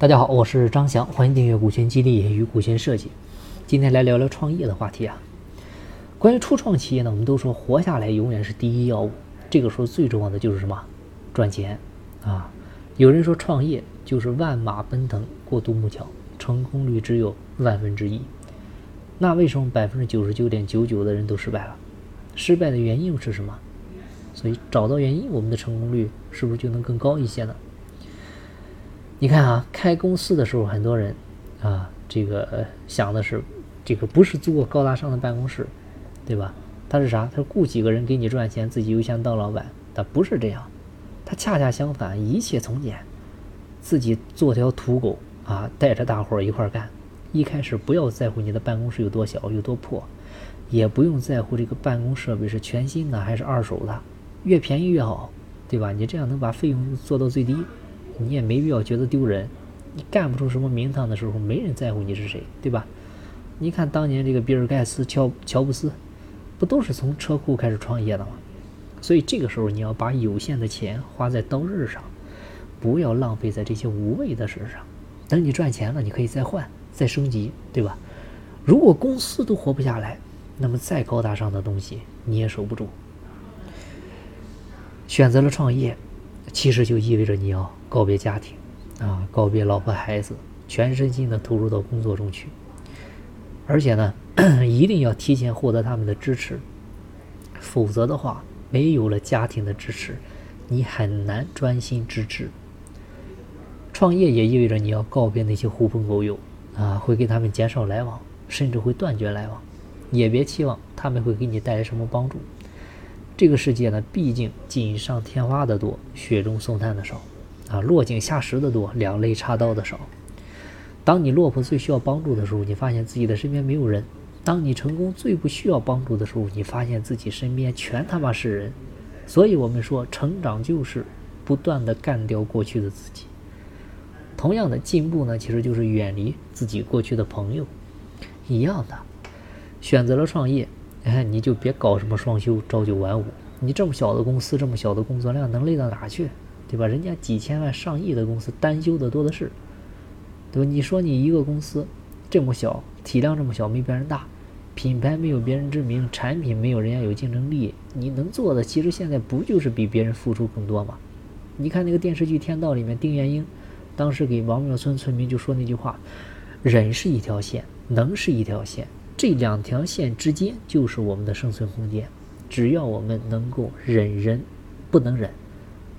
大家好，我是张翔，欢迎订阅股权激励与股权设计。今天来聊聊创业的话题啊。关于初创企业呢，我们都说活下来永远是第一要务。这个时候最重要的就是什么？赚钱啊。有人说创业就是万马奔腾过独木桥，成功率只有万分之一。那为什么百分之九十九点九九的人都失败了？失败的原因是什么？所以找到原因，我们的成功率是不是就能更高一些呢？你看啊，开公司的时候，很多人啊，这个想的是，这个不是租个高大上的办公室，对吧？他是啥？他雇几个人给你赚钱，自己又想当老板。他不是这样，他恰恰相反，一切从简，自己做条土狗啊，带着大伙儿一块儿干。一开始不要在乎你的办公室有多小、有多破，也不用在乎这个办公设备是全新的还是二手的，越便宜越好，对吧？你这样能把费用做到最低。你也没必要觉得丢人，你干不出什么名堂的时候，没人在乎你是谁，对吧？你看当年这个比尔盖茨、乔乔布斯，不都是从车库开始创业的吗？所以这个时候你要把有限的钱花在刀刃上，不要浪费在这些无谓的事上。等你赚钱了，你可以再换、再升级，对吧？如果公司都活不下来，那么再高大上的东西你也守不住。选择了创业。其实就意味着你要告别家庭，啊，告别老婆孩子，全身心的投入到工作中去。而且呢，一定要提前获得他们的支持，否则的话，没有了家庭的支持，你很难专心致志。创业也意味着你要告别那些狐朋狗友，啊，会给他们减少来往，甚至会断绝来往，也别期望他们会给你带来什么帮助。这个世界呢，毕竟锦上添花的多，雪中送炭的少，啊，落井下石的多，两肋插刀的少。当你落魄最需要帮助的时候，你发现自己的身边没有人；当你成功最不需要帮助的时候，你发现自己身边全他妈是人。所以，我们说，成长就是不断的干掉过去的自己。同样的，进步呢，其实就是远离自己过去的朋友，一样的。选择了创业。哎，你就别搞什么双休、朝九晚五。你这么小的公司，这么小的工作量，能累到哪去？对吧？人家几千万、上亿的公司，单休的多的是，对吧？你说你一个公司这么小，体量这么小，没别人大，品牌没有别人知名，产品没有人家有竞争力，你能做的，其实现在不就是比别人付出更多吗？你看那个电视剧《天道》里面，丁元英当时给王庙村村民就说那句话：“人是一条线，能是一条线。”这两条线之间就是我们的生存空间。只要我们能够忍人不能忍，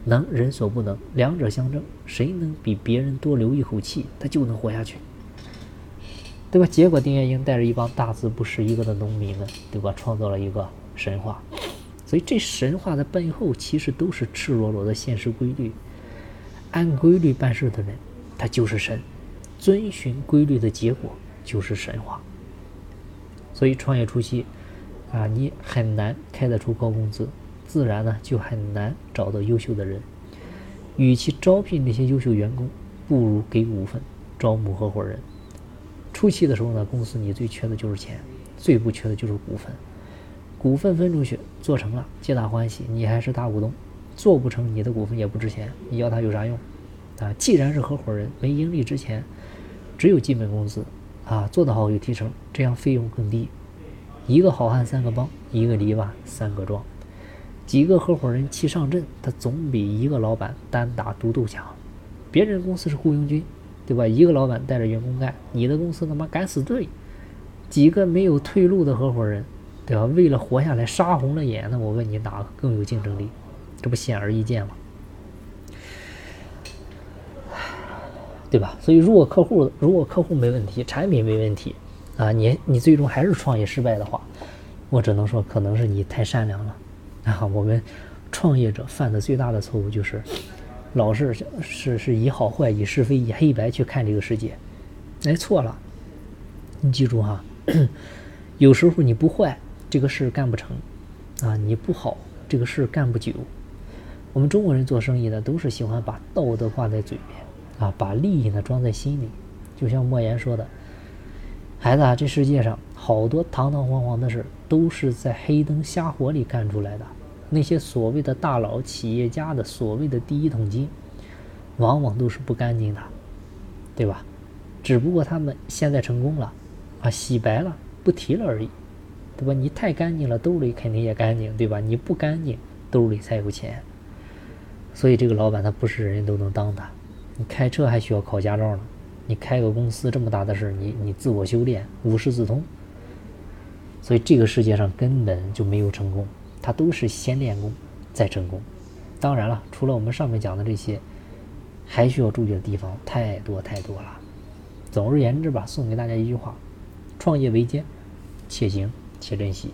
能人所不能，两者相争，谁能比别人多留一口气，他就能活下去，对吧？结果丁元英带着一帮大字不识一个的农民们，对吧？创造了一个神话。所以这神话的背后其实都是赤裸裸的现实规律。按规律办事的人，他就是神；遵循规律的结果就是神话。所以创业初期，啊，你很难开得出高工资，自然呢就很难找到优秀的人。与其招聘那些优秀员工，不如给股份，招募合伙人。初期的时候呢，公司你最缺的就是钱，最不缺的就是股份。股份分出去，做成了，皆大欢喜，你还是大股东；做不成，你的股份也不值钱，你要它有啥用？啊，既然是合伙人，没盈利之前，只有基本工资。啊，做得好有提成，这样费用更低。一个好汉三个帮，一个篱笆三个桩。几个合伙人齐上阵，他总比一个老板单打独斗强。别人公司是雇佣军，对吧？一个老板带着员工干，你的公司他妈敢死队。几个没有退路的合伙人，对吧？为了活下来杀红了眼，那我问你哪个更有竞争力？这不显而易见吗？对吧？所以如果客户如果客户没问题，产品没问题，啊，你你最终还是创业失败的话，我只能说可能是你太善良了。啊，我们创业者犯的最大的错误就是，老是是是以好坏、以是非、以黑白去看这个世界。哎，错了，你记住哈，有时候你不坏，这个事干不成；啊，你不好，这个事干不久。我们中国人做生意的都是喜欢把道德挂在嘴边。啊，把利益呢装在心里，就像莫言说的：“孩子啊，这世界上好多堂堂皇皇的事，都是在黑灯瞎火里干出来的。那些所谓的大佬、企业家的所谓的第一桶金，往往都是不干净的。对吧？只不过他们现在成功了，啊，洗白了，不提了而已，对吧？你太干净了，兜里肯定也干净，对吧？你不干净，兜里才有钱。所以这个老板他不是人人都能当的。你开车还需要考驾照呢，你开个公司这么大的事，你你自我修炼，无师自通。所以这个世界上根本就没有成功，他都是先练功再成功。当然了，除了我们上面讲的这些，还需要注意的地方太多太多了。总而言之吧，送给大家一句话：创业维艰，且行且珍惜。